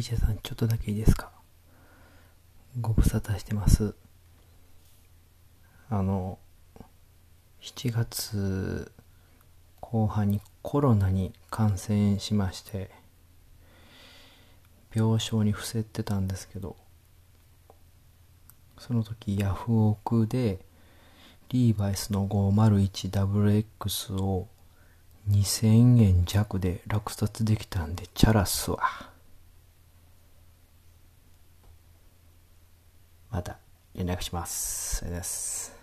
麦茶さん、ちょっとだけいいですか？ご無沙汰してます。あの、7月後半にコロナに感染しまして、病床に伏せてたんですけど、その時ヤフオクでリーバイスの 501WX を2000円弱で落札できたんでチャラっすわ。また連絡します。それです。